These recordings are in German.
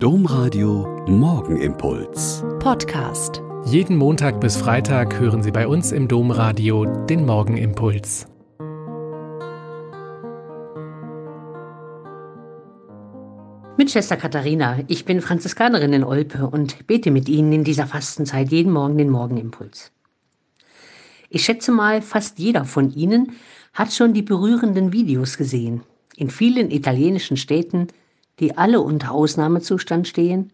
Domradio Morgenimpuls. Podcast. Jeden Montag bis Freitag hören Sie bei uns im Domradio den Morgenimpuls. Mit Schwester Katharina, ich bin Franziskanerin in Olpe und bete mit Ihnen in dieser Fastenzeit jeden Morgen den Morgenimpuls. Ich schätze mal, fast jeder von Ihnen hat schon die berührenden Videos gesehen. In vielen italienischen Städten die alle unter Ausnahmezustand stehen,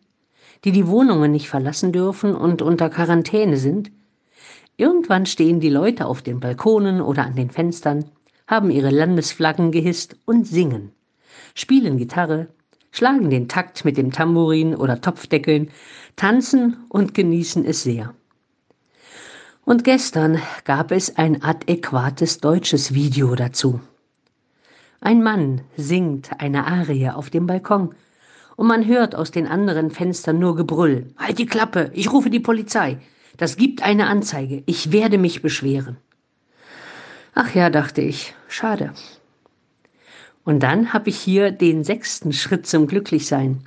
die die Wohnungen nicht verlassen dürfen und unter Quarantäne sind. Irgendwann stehen die Leute auf den Balkonen oder an den Fenstern, haben ihre Landesflaggen gehisst und singen, spielen Gitarre, schlagen den Takt mit dem Tambourin oder Topfdeckeln, tanzen und genießen es sehr. Und gestern gab es ein adäquates deutsches Video dazu. Ein Mann singt eine Arie auf dem Balkon und man hört aus den anderen Fenstern nur Gebrüll. Halt die Klappe, ich rufe die Polizei. Das gibt eine Anzeige. Ich werde mich beschweren. Ach ja, dachte ich, schade. Und dann habe ich hier den sechsten Schritt zum Glücklichsein.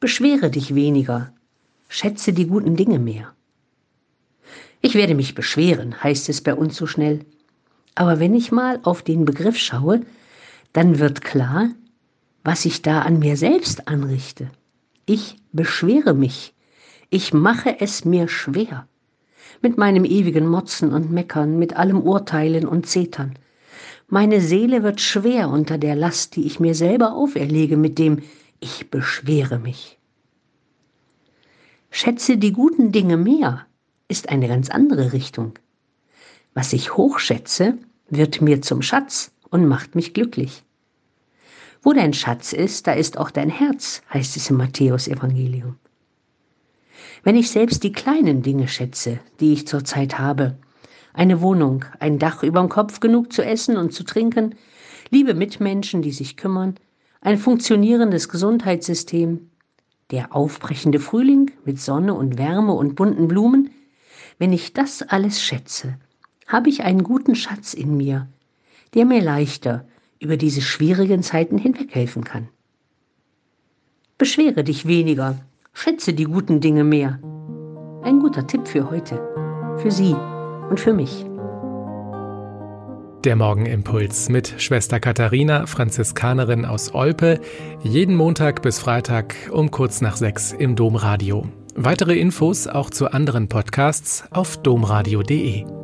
Beschwere dich weniger, schätze die guten Dinge mehr. Ich werde mich beschweren, heißt es bei uns so schnell. Aber wenn ich mal auf den Begriff schaue, dann wird klar, was ich da an mir selbst anrichte. Ich beschwere mich. Ich mache es mir schwer. Mit meinem ewigen Motzen und Meckern, mit allem Urteilen und Zetern. Meine Seele wird schwer unter der Last, die ich mir selber auferlege, mit dem ich beschwere mich. Schätze die guten Dinge mehr ist eine ganz andere Richtung. Was ich hochschätze, wird mir zum Schatz und macht mich glücklich. Wo dein Schatz ist, da ist auch dein Herz, heißt es im Matthäusevangelium. Wenn ich selbst die kleinen Dinge schätze, die ich zurzeit habe, eine Wohnung, ein Dach überm Kopf, genug zu essen und zu trinken, liebe Mitmenschen, die sich kümmern, ein funktionierendes Gesundheitssystem, der aufbrechende Frühling mit Sonne und Wärme und bunten Blumen, wenn ich das alles schätze, habe ich einen guten Schatz in mir, der mir leichter über diese schwierigen Zeiten hinweghelfen kann. Beschwere dich weniger, schätze die guten Dinge mehr. Ein guter Tipp für heute, für Sie und für mich. Der Morgenimpuls mit Schwester Katharina, Franziskanerin aus Olpe, jeden Montag bis Freitag um kurz nach sechs im Domradio. Weitere Infos auch zu anderen Podcasts auf domradio.de.